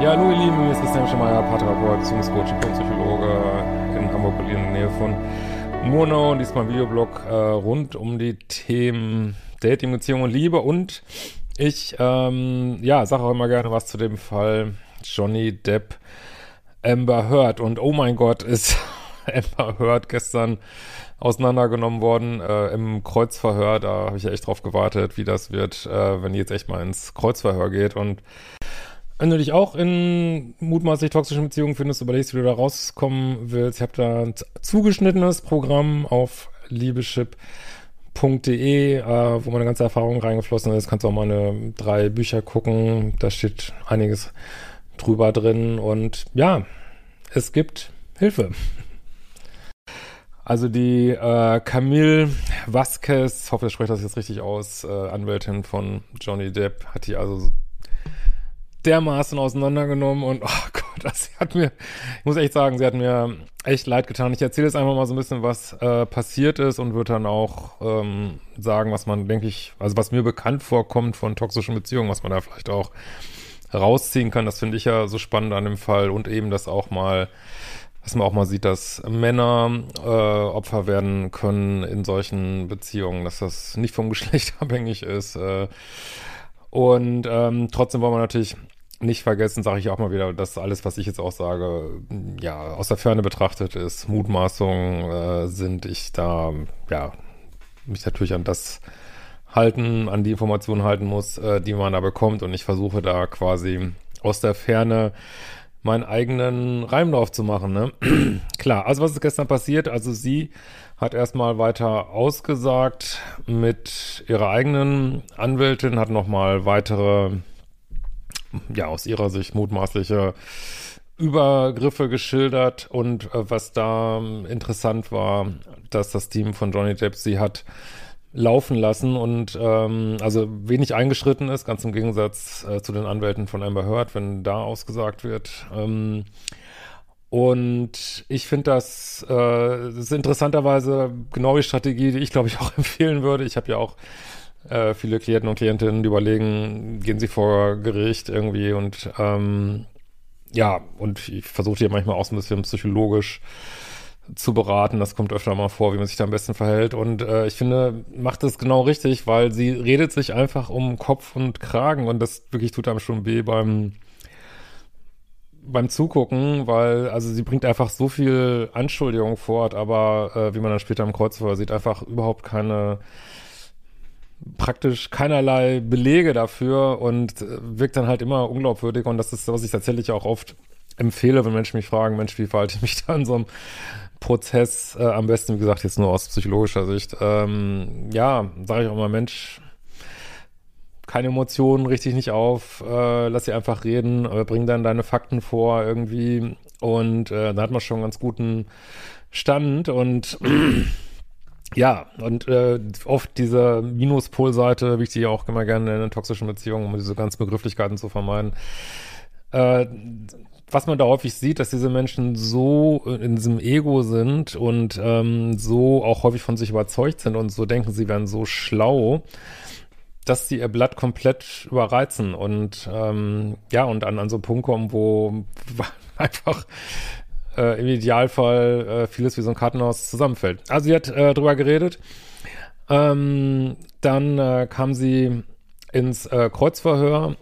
Ja, hallo ihr Lieben, hier ist Christian Schemeier, Paartherapeut, Beziehungscoach und Psychologe in Hamburg, Berlin, in der Nähe von Murnau. Und diesmal ein Videoblog äh, rund um die Themen Dating, Beziehung und Liebe. Und ich, ähm, ja, sage auch immer gerne was zu dem Fall Johnny Depp, Amber Heard. Und oh mein Gott, ist Amber Heard gestern auseinandergenommen worden äh, im Kreuzverhör, da habe ich ja echt drauf gewartet, wie das wird, äh, wenn die jetzt echt mal ins Kreuzverhör geht. Und wenn du dich auch in mutmaßlich toxischen Beziehungen findest, überlegst, wie du da rauskommen willst. Ich habe da ein zugeschnittenes Programm auf liebeschip.de, äh, wo meine ganze Erfahrung reingeflossen ist. Kannst auch meine drei Bücher gucken. Da steht einiges drüber drin. Und ja, es gibt Hilfe. Also die äh, Camille Vasquez, hoffe, ich spreche das jetzt richtig aus, äh, Anwältin von Johnny Depp, hat die also dermaßen auseinandergenommen und oh Gott, das hat mir, ich muss echt sagen, sie hat mir echt leid getan. Ich erzähle jetzt einfach mal so ein bisschen, was äh, passiert ist und würde dann auch ähm, sagen, was man, denke ich, also was mir bekannt vorkommt von toxischen Beziehungen, was man da vielleicht auch rausziehen kann. Das finde ich ja so spannend an dem Fall und eben das auch mal, dass man auch mal sieht, dass Männer äh, Opfer werden können in solchen Beziehungen, dass das nicht vom Geschlecht abhängig ist. Äh, und ähm, trotzdem wollen wir natürlich nicht vergessen, sage ich auch mal wieder, dass alles, was ich jetzt auch sage, ja, aus der Ferne betrachtet ist, Mutmaßungen äh, sind, ich da, ja, mich natürlich an das halten, an die Informationen halten muss, äh, die man da bekommt und ich versuche da quasi aus der Ferne meinen eigenen Reim drauf zu machen, ne? Klar, also was ist gestern passiert? Also sie hat erstmal weiter ausgesagt mit ihrer eigenen Anwältin, hat nochmal weitere ja, aus ihrer Sicht mutmaßliche Übergriffe geschildert und äh, was da ähm, interessant war, dass das Team von Johnny Depp sie hat laufen lassen und ähm, also wenig eingeschritten ist, ganz im Gegensatz äh, zu den Anwälten von Amber Heard, wenn da ausgesagt wird. Ähm, und ich finde das, äh, das ist interessanterweise genau die Strategie, die ich glaube ich auch empfehlen würde. Ich habe ja auch äh, viele Klienten und Klientinnen, die überlegen, gehen sie vor Gericht irgendwie und ähm, ja, und ich versuche hier manchmal auch so ein bisschen psychologisch zu beraten. Das kommt öfter mal vor, wie man sich da am besten verhält. Und äh, ich finde, macht das genau richtig, weil sie redet sich einfach um Kopf und Kragen und das wirklich tut einem schon weh beim beim Zugucken, weil also sie bringt einfach so viel Anschuldigung fort, aber äh, wie man dann später im Kreuzverhör sieht, einfach überhaupt keine praktisch keinerlei Belege dafür und äh, wirkt dann halt immer unglaubwürdig und das ist, was ich tatsächlich auch oft empfehle, wenn Menschen mich fragen, Mensch, wie verhalte ich mich da in so einem Prozess, äh, am besten, wie gesagt, jetzt nur aus psychologischer Sicht, ähm, ja, sage ich auch mal, Mensch, keine Emotionen, richtig nicht auf, äh, lass sie einfach reden, äh, bring dann deine Fakten vor irgendwie und äh, da hat man schon einen ganz guten Stand und ja, und äh, oft diese Minuspolseite, wie ich die auch immer gerne in toxischen Beziehungen, um diese ganzen Begrifflichkeiten zu vermeiden. Äh, was man da häufig sieht, dass diese Menschen so in diesem Ego sind und ähm, so auch häufig von sich überzeugt sind und so denken, sie wären so schlau, dass sie ihr Blatt komplett überreizen und ähm, ja, und an, an so einen Punkt kommen, wo einfach äh, im Idealfall äh, vieles wie so ein Kartenhaus zusammenfällt. Also sie hat äh, drüber geredet. Ähm, dann äh, kam sie ins äh, Kreuzverhör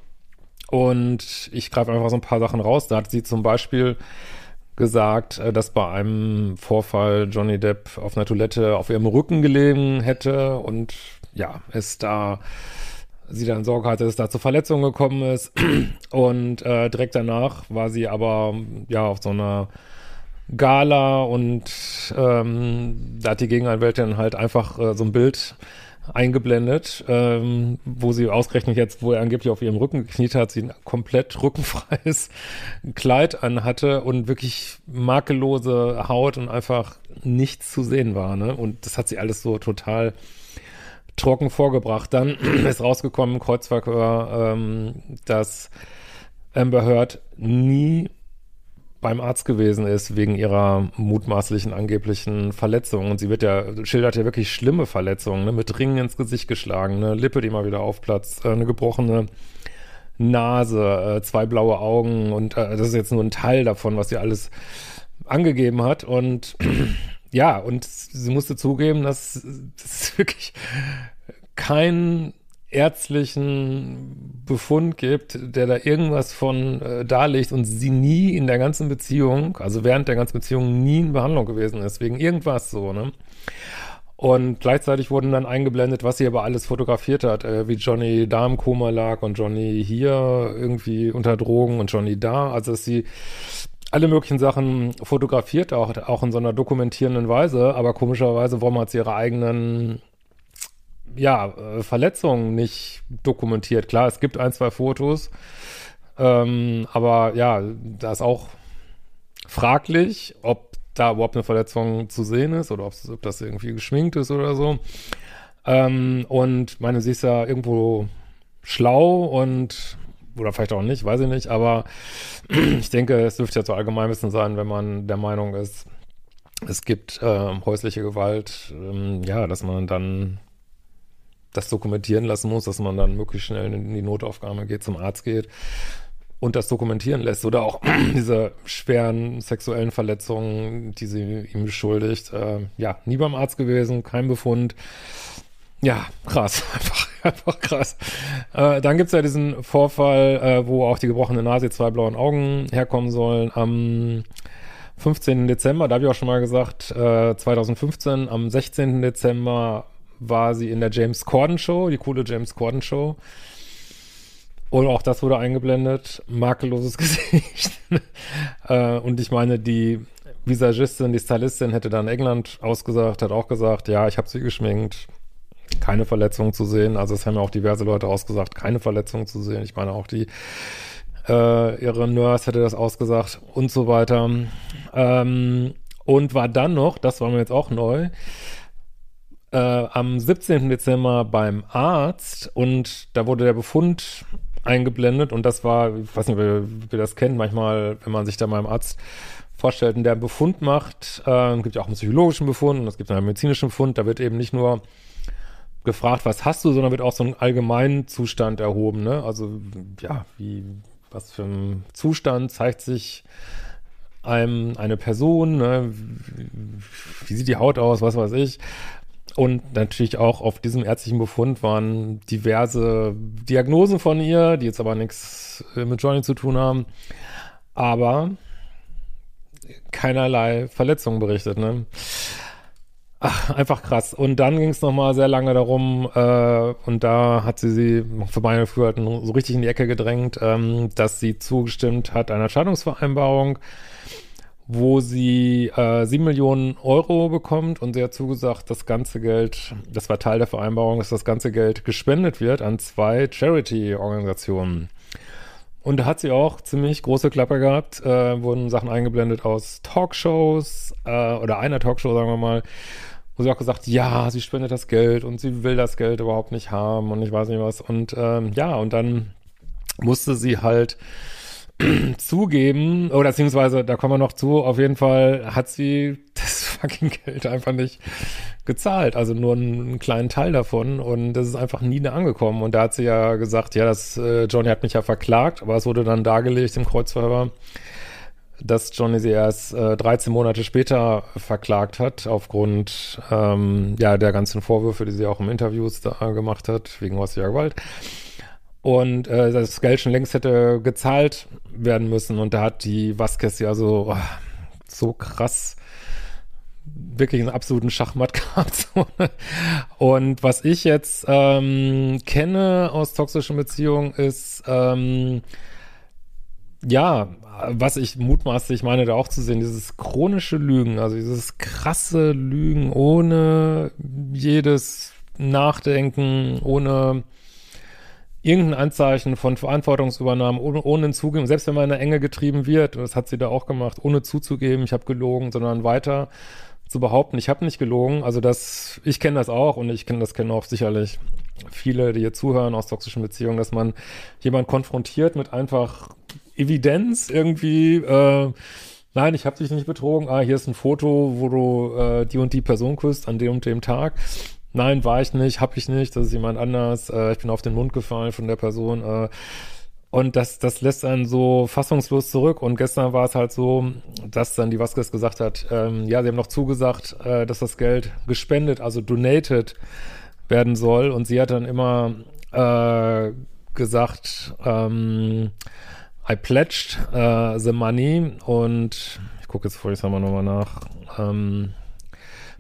und ich greife einfach so ein paar Sachen raus. Da hat sie zum Beispiel gesagt, äh, dass bei einem Vorfall Johnny Depp auf einer Toilette auf ihrem Rücken gelegen hätte und ja, es da sie dann Sorge hatte, dass es da zu Verletzungen gekommen ist. Und äh, direkt danach war sie aber ja auf so einer Gala und ähm, da hat die Gegenanwältin halt einfach äh, so ein Bild eingeblendet, ähm, wo sie ausgerechnet jetzt, wo er angeblich auf ihrem Rücken gekniet hat, sie ein komplett rückenfreies Kleid anhatte und wirklich makellose Haut und einfach nichts zu sehen war. Ne? Und das hat sie alles so total trocken vorgebracht. Dann ist rausgekommen im Kreuzverhör, ähm, dass Amber Heard nie beim Arzt gewesen ist wegen ihrer mutmaßlichen angeblichen Verletzung. Und sie wird ja, schildert ja wirklich schlimme Verletzungen, ne? mit Ringen ins Gesicht geschlagen, eine Lippe, die mal wieder aufplatzt, äh, eine gebrochene Nase, äh, zwei blaue Augen und äh, das ist jetzt nur ein Teil davon, was sie alles angegeben hat. Und ja, und sie musste zugeben, dass es wirklich keinen ärztlichen Befund gibt, der da irgendwas von äh, darlegt und sie nie in der ganzen Beziehung, also während der ganzen Beziehung nie in Behandlung gewesen ist, wegen irgendwas so, ne? Und gleichzeitig wurden dann eingeblendet, was sie aber alles fotografiert hat, äh, wie Johnny da im Koma lag und Johnny hier irgendwie unter Drogen und Johnny da. Also dass sie alle möglichen Sachen fotografiert, auch, auch in so einer dokumentierenden Weise, aber komischerweise, warum hat sie ihre eigenen ja, äh, Verletzungen nicht dokumentiert. Klar, es gibt ein, zwei Fotos, ähm, aber ja, da ist auch fraglich, ob da überhaupt eine Verletzung zu sehen ist oder ob das irgendwie geschminkt ist oder so. Ähm, und meine, sie ist ja irgendwo schlau und oder vielleicht auch nicht, weiß ich nicht, aber ich denke, es dürfte ja zu Allgemeinwissen sein, wenn man der Meinung ist, es gibt äh, häusliche Gewalt, ähm, ja, dass man dann das dokumentieren lassen muss, dass man dann möglichst schnell in die Notaufnahme geht, zum Arzt geht und das dokumentieren lässt. Oder auch diese schweren sexuellen Verletzungen, die sie ihm beschuldigt. Äh, ja, nie beim Arzt gewesen, kein Befund. Ja, krass, einfach, einfach krass. Äh, dann gibt's ja diesen Vorfall, äh, wo auch die gebrochene Nase, zwei blauen Augen herkommen sollen. Am 15. Dezember, da habe ich auch schon mal gesagt, äh, 2015, am 16. Dezember war sie in der James Corden Show, die coole James Corden Show. Und auch das wurde eingeblendet. Makelloses Gesicht. äh, und ich meine, die Visagistin, die Stylistin hätte dann England ausgesagt, hat auch gesagt, ja, ich habe sie geschminkt, keine Verletzungen zu sehen. Also es haben ja auch diverse Leute ausgesagt, keine Verletzungen zu sehen. Ich meine auch die äh, ihre Nurse hätte das ausgesagt und so weiter. Ähm, und war dann noch, das war mir jetzt auch neu, äh, am 17. Dezember beim Arzt und da wurde der Befund eingeblendet und das war, ich weiß nicht, ob ihr, das kennt, manchmal, wenn man sich da mal im Arzt vorstellt und der Befund macht, äh, gibt ja auch einen psychologischen Befund und es gibt einen medizinischen Befund, da wird eben nicht nur gefragt, was hast du, sondern wird auch so ein allgemeinen Zustand erhoben, ne? Also, ja, wie, was für ein Zustand zeigt sich einem eine Person, ne? wie sieht die Haut aus, was weiß ich. Und natürlich auch auf diesem ärztlichen Befund waren diverse Diagnosen von ihr, die jetzt aber nichts äh, mit Johnny zu tun haben. Aber keinerlei Verletzungen berichtet, ne? Ach, einfach krass. Und dann ging es nochmal sehr lange darum, äh, und da hat sie sie für meine Gefühl halt so richtig in die Ecke gedrängt, ähm, dass sie zugestimmt hat einer Scheidungsvereinbarung wo sie äh, 7 Millionen Euro bekommt und sie hat zugesagt, das ganze Geld, das war Teil der Vereinbarung, dass das ganze Geld gespendet wird an zwei Charity-Organisationen. Und da hat sie auch ziemlich große Klappe gehabt, äh, wurden Sachen eingeblendet aus Talkshows äh, oder einer Talkshow, sagen wir mal, wo sie auch gesagt, ja, sie spendet das Geld und sie will das Geld überhaupt nicht haben und ich weiß nicht was. Und ähm, ja, und dann musste sie halt zugeben, oder beziehungsweise, da kommen wir noch zu, auf jeden Fall hat sie das fucking Geld einfach nicht gezahlt, also nur einen, einen kleinen Teil davon und das ist einfach nie angekommen. Und da hat sie ja gesagt, ja, das, äh, Johnny hat mich ja verklagt, aber es wurde dann dargelegt im Kreuzverhör, dass Johnny sie erst äh, 13 Monate später verklagt hat, aufgrund ähm, ja der ganzen Vorwürfe, die sie auch im Interviews da gemacht hat, wegen häuslicher Gewalt und äh, das Geld schon längst hätte gezahlt werden müssen und da hat die Vasquez ja so oh, so krass wirklich einen absoluten Schachmatt gehabt. und was ich jetzt ähm, kenne aus toxischen Beziehungen ist, ähm, ja, was ich mutmaßlich meine, da auch zu sehen, dieses chronische Lügen, also dieses krasse Lügen ohne jedes Nachdenken, ohne irgendein Anzeichen von Verantwortungsübernahme, ohne, ohne zugeben, selbst wenn man in der Enge getrieben wird, das hat sie da auch gemacht, ohne zuzugeben, ich habe gelogen, sondern weiter zu behaupten, ich habe nicht gelogen. Also das, ich kenne das auch und ich kenne das kennen auch sicherlich viele, die hier zuhören aus toxischen Beziehungen, dass man jemand konfrontiert mit einfach Evidenz irgendwie, äh, nein, ich habe dich nicht betrogen, ah, hier ist ein Foto, wo du äh, die und die Person küsst an dem und dem Tag. Nein, war ich nicht, habe ich nicht, das ist jemand anders, äh, ich bin auf den Mund gefallen von der Person. Äh, und das, das lässt einen so fassungslos zurück. Und gestern war es halt so, dass dann die Vasquez gesagt hat, ähm, ja, sie haben noch zugesagt, äh, dass das Geld gespendet, also donated werden soll. Und sie hat dann immer äh, gesagt, ähm, I pledged uh, the money und ich gucke jetzt vor, ich sag mal nochmal nach. Ähm,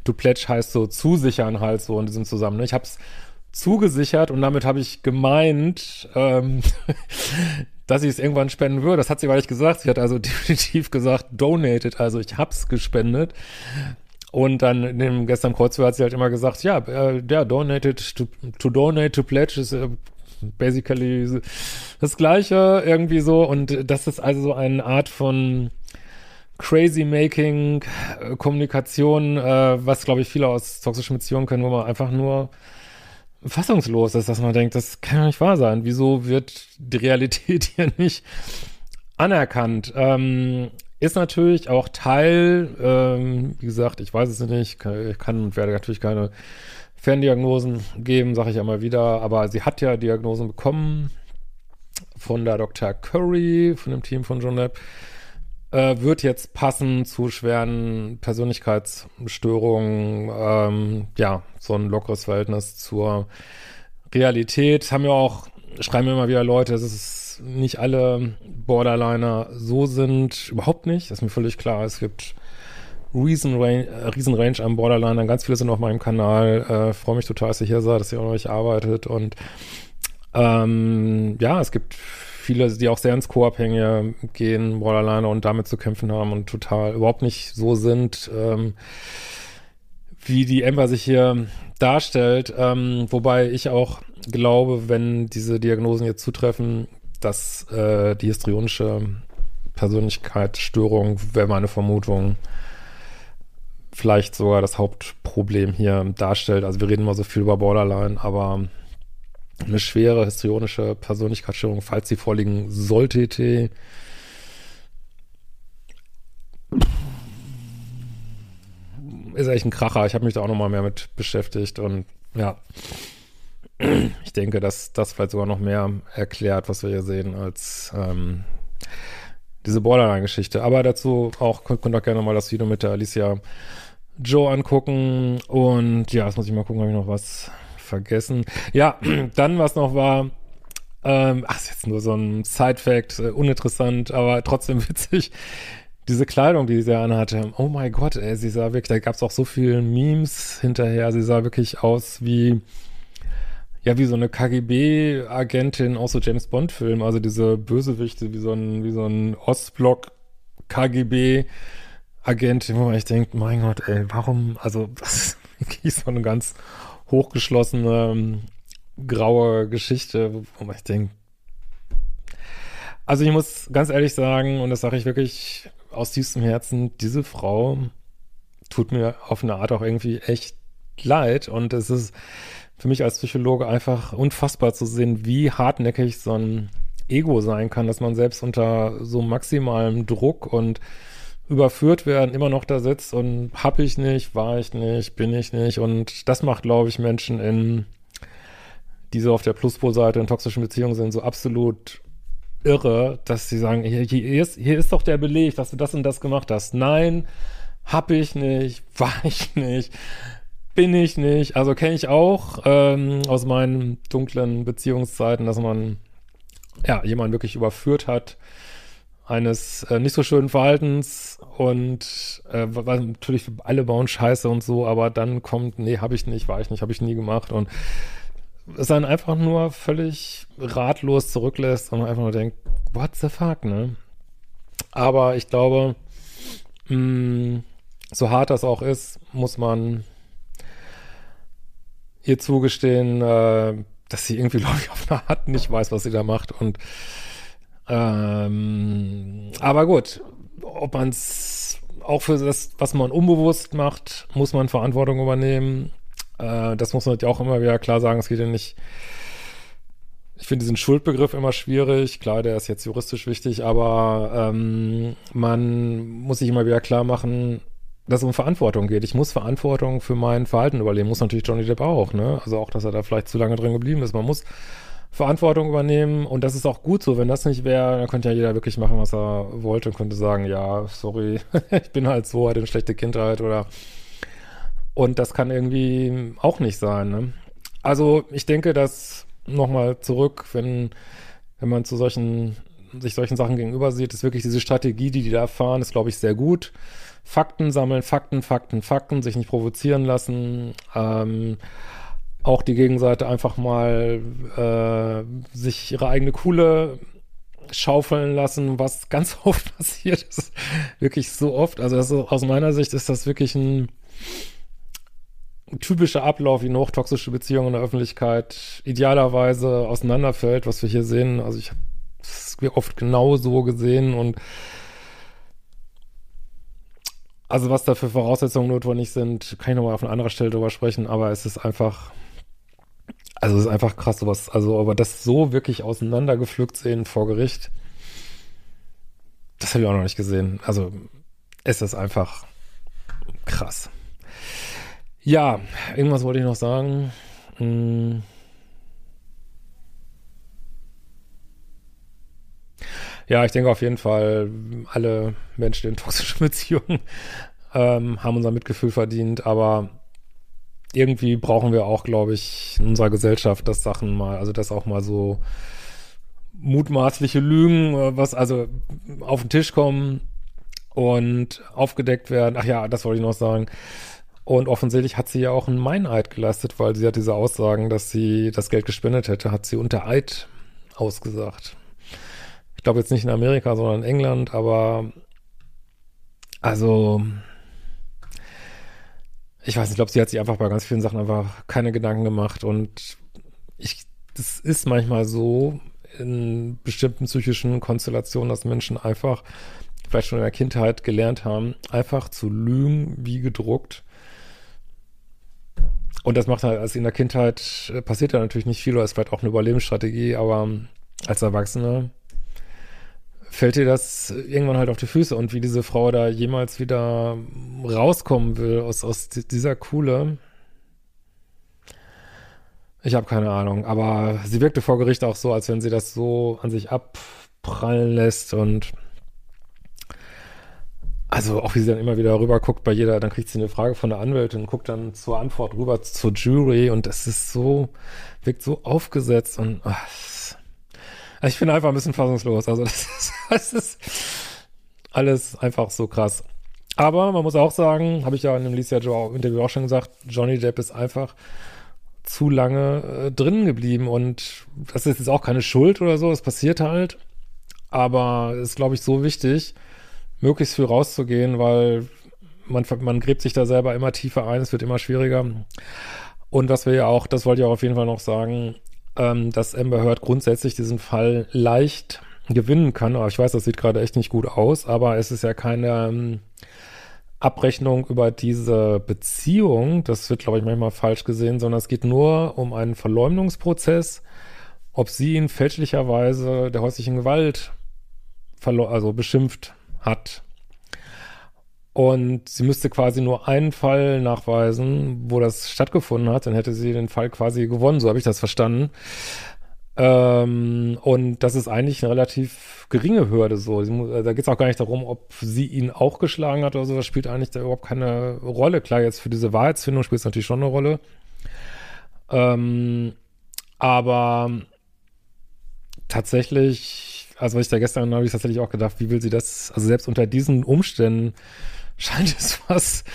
to pledge heißt so zusichern halt so in diesem Zusammenhang. Ich habe es zugesichert und damit habe ich gemeint, ähm, dass ich es irgendwann spenden würde. Das hat sie gar nicht gesagt. Sie hat also definitiv gesagt, donated, also ich hab's gespendet. Und dann in dem gestern Kreuzfeuer hat sie halt immer gesagt, ja, äh, ja, donated to, to donate to pledge ist äh, basically das Gleiche irgendwie so. Und das ist also so eine Art von Crazy Making äh, Kommunikation, äh, was glaube ich viele aus toxischen Beziehungen können, wo man einfach nur fassungslos ist, dass man denkt, das kann ja nicht wahr sein. Wieso wird die Realität hier nicht anerkannt? Ähm, ist natürlich auch Teil, ähm, wie gesagt, ich weiß es nicht, ich kann und werde natürlich keine Ferndiagnosen geben, sage ich ja mal wieder, aber sie hat ja Diagnosen bekommen von der Dr. Curry, von dem Team von John Depp, äh, wird jetzt passen zu schweren Persönlichkeitsstörungen, ähm, ja, so ein lockeres Verhältnis zur Realität. Haben ja auch, schreiben mir immer wieder Leute, dass es nicht alle Borderliner so sind, überhaupt nicht, das ist mir völlig klar. Es gibt Riesenrange, äh, Riesenrange am Borderliner, ganz viele sind auf meinem Kanal, äh, freue mich total, dass ihr hier seid, dass ihr auch euch arbeitet. Und ähm, ja, es gibt viele, die auch sehr ins Co-Abhängige gehen, Borderliner und damit zu kämpfen haben und total überhaupt nicht so sind, ähm, wie die Ember sich hier darstellt. Ähm, wobei ich auch glaube, wenn diese Diagnosen jetzt zutreffen, dass äh, die histrionische Persönlichkeitsstörung, wäre meine Vermutung, vielleicht sogar das Hauptproblem hier darstellt. Also wir reden mal so viel über Borderline, aber eine schwere histrionische Persönlichkeitsstörung, falls sie vorliegen sollte, ist echt ein Kracher. Ich habe mich da auch noch mal mehr mit beschäftigt und ja, ich denke, dass das vielleicht sogar noch mehr erklärt, was wir hier sehen, als ähm, diese Borderline-Geschichte. Aber dazu auch, könnt, könnt auch gerne mal das Video mit der Alicia Joe angucken und ja, jetzt muss ich mal gucken, habe ich noch was vergessen. Ja, dann, was noch war, ähm, ach, ist jetzt nur so ein Side-Fact, äh, uninteressant, aber trotzdem witzig. Diese Kleidung, die sie anhatte, oh mein Gott, ey, sie sah wirklich, da gab es auch so viele Memes hinterher, sie sah wirklich aus wie, ja, wie so eine KGB-Agentin aus so James Bond-Filmen, also diese Bösewichte, wie so ein, wie so ein Ostblock KGB-Agentin, wo man echt denkt, mein Gott, ey, warum, also, das ist so eine ganz hochgeschlossene ähm, graue Geschichte, wo man denkt, also ich muss ganz ehrlich sagen, und das sage ich wirklich aus tiefstem Herzen, diese Frau tut mir auf eine Art auch irgendwie echt leid. Und es ist für mich als Psychologe einfach unfassbar zu sehen, wie hartnäckig so ein Ego sein kann, dass man selbst unter so maximalem Druck und überführt werden, immer noch da sitzt und hab ich nicht, war ich nicht, bin ich nicht. Und das macht, glaube ich, Menschen in, die so auf der Pluspol-Seite in toxischen Beziehungen sind, so absolut irre, dass sie sagen, hier, hier, ist, hier ist doch der Beleg, dass du das und das gemacht hast. Nein, hab ich nicht, war ich nicht, bin ich nicht. Also kenne ich auch ähm, aus meinen dunklen Beziehungszeiten, dass man ja jemanden wirklich überführt hat eines äh, nicht so schönen Verhaltens und äh, war natürlich alle bauen Scheiße und so, aber dann kommt, nee, habe ich nicht, war ich nicht, habe ich nie gemacht und es dann einfach nur völlig ratlos zurücklässt und einfach nur denkt, what the fuck, ne? Aber ich glaube, mh, mm, so hart das auch ist, muss man ihr zugestehen, äh, dass sie irgendwie, glaube ich, auf eine Art nicht weiß, was sie da macht. Und ähm, aber gut, ob man es auch für das, was man unbewusst macht, muss man Verantwortung übernehmen. Äh, das muss man natürlich auch immer wieder klar sagen. Es geht ja nicht. Ich finde diesen Schuldbegriff immer schwierig. Klar, der ist jetzt juristisch wichtig, aber ähm, man muss sich immer wieder klar machen, dass es um Verantwortung geht. Ich muss Verantwortung für mein Verhalten übernehmen. Muss natürlich Johnny Depp auch, ne? Also auch, dass er da vielleicht zu lange drin geblieben ist. Man muss Verantwortung übernehmen und das ist auch gut so. Wenn das nicht wäre, dann könnte ja jeder wirklich machen, was er wollte und könnte sagen, ja, sorry, ich bin halt so, hatte eine schlechte Kindheit oder und das kann irgendwie auch nicht sein. Ne? Also ich denke, dass nochmal zurück, wenn, wenn man zu solchen, sich solchen Sachen gegenüber sieht, ist wirklich diese Strategie, die die da fahren, ist, glaube ich, sehr gut. Fakten sammeln, Fakten, Fakten, Fakten, sich nicht provozieren lassen, ähm, auch die Gegenseite einfach mal äh, sich ihre eigene Kuhle schaufeln lassen, was ganz oft passiert ist. wirklich so oft. Also ist, aus meiner Sicht ist das wirklich ein, ein typischer Ablauf, wie eine hochtoxische Beziehung in der Öffentlichkeit idealerweise auseinanderfällt, was wir hier sehen. Also ich habe es oft genau so gesehen und also was da für Voraussetzungen notwendig sind, kann ich nochmal auf einer anderen Stelle drüber sprechen, aber es ist einfach, also ist einfach krass, sowas, also aber das so wirklich auseinandergepflückt sehen vor Gericht, das habe ich auch noch nicht gesehen. Also es ist einfach krass. Ja, irgendwas wollte ich noch sagen. Hm. Ja, ich denke auf jeden Fall, alle Menschen in toxischen Beziehungen ähm, haben unser Mitgefühl verdient, aber irgendwie brauchen wir auch, glaube ich, in unserer Gesellschaft, dass Sachen mal, also dass auch mal so mutmaßliche Lügen, äh, was also auf den Tisch kommen und aufgedeckt werden. Ach ja, das wollte ich noch sagen. Und offensichtlich hat sie ja auch einen Meineid geleistet, weil sie hat diese Aussagen, dass sie das Geld gespendet hätte, hat sie unter Eid ausgesagt glaube jetzt nicht in Amerika, sondern in England, aber also ich weiß nicht, ich glaube, sie hat sich einfach bei ganz vielen Sachen einfach keine Gedanken gemacht und ich, das ist manchmal so in bestimmten psychischen Konstellationen, dass Menschen einfach vielleicht schon in der Kindheit gelernt haben, einfach zu lügen wie gedruckt. Und das macht halt, also in der Kindheit passiert da natürlich nicht viel, oder ist vielleicht auch eine Überlebensstrategie, aber als Erwachsener fällt dir das irgendwann halt auf die Füße und wie diese Frau da jemals wieder rauskommen will aus, aus dieser Kuhle. Ich habe keine Ahnung, aber sie wirkte vor Gericht auch so, als wenn sie das so an sich abprallen lässt und also auch wie sie dann immer wieder rüber guckt bei jeder, dann kriegt sie eine Frage von der Anwältin guckt dann zur Antwort rüber zur Jury und das ist so, wirkt so aufgesetzt und ach, ich bin einfach ein bisschen fassungslos. Also das ist, das ist alles einfach so krass. Aber man muss auch sagen, habe ich ja in dem Lisa Joe Interview auch schon gesagt, Johnny Depp ist einfach zu lange äh, drin geblieben und das ist jetzt auch keine Schuld oder so, es passiert halt. Aber es ist, glaube ich, so wichtig, möglichst viel rauszugehen, weil man, man gräbt sich da selber immer tiefer ein, es wird immer schwieriger. Und was wir ja auch, das wollte ich auch auf jeden Fall noch sagen, ähm, dass Amber Heard grundsätzlich diesen Fall leicht gewinnen kann. Aber ich weiß, das sieht gerade echt nicht gut aus, aber es ist ja keine ähm, Abrechnung über diese Beziehung. Das wird, glaube ich, manchmal falsch gesehen, sondern es geht nur um einen Verleumdungsprozess, ob sie ihn fälschlicherweise der häuslichen Gewalt also beschimpft hat. Und sie müsste quasi nur einen Fall nachweisen, wo das stattgefunden hat, dann hätte sie den Fall quasi gewonnen, so habe ich das verstanden. Ähm, und das ist eigentlich eine relativ geringe Hürde so. Muss, da geht es auch gar nicht darum, ob sie ihn auch geschlagen hat oder so. Das spielt eigentlich da überhaupt keine Rolle. Klar, jetzt für diese Wahrheitsfindung spielt es natürlich schon eine Rolle. Ähm, aber tatsächlich also was ich da gestern habe ich tatsächlich auch gedacht, wie will sie das, also selbst unter diesen Umständen scheint es fast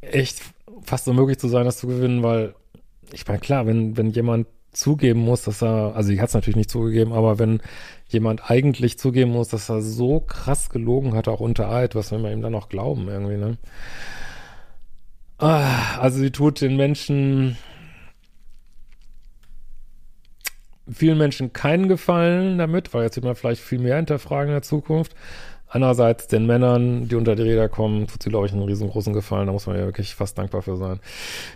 echt fast unmöglich zu sein, das zu gewinnen, weil ich meine, klar, wenn, wenn jemand zugeben muss, dass er, also sie hat es natürlich nicht zugegeben, aber wenn jemand eigentlich zugeben muss, dass er so krass gelogen hat, auch unter Eid, was will man ihm dann noch glauben irgendwie, ne? Ah, also sie tut den Menschen, vielen Menschen keinen Gefallen damit, weil jetzt wird man vielleicht viel mehr hinterfragen in der Zukunft. Andererseits den Männern, die unter die Räder kommen, tut sie, glaube ich, einen riesengroßen Gefallen. Da muss man ja wirklich fast dankbar für sein.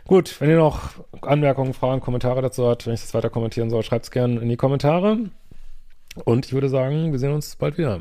Gut, wenn ihr noch Anmerkungen, Fragen, Kommentare dazu habt, wenn ich das weiter kommentieren soll, schreibt es gerne in die Kommentare. Und ich würde sagen, wir sehen uns bald wieder.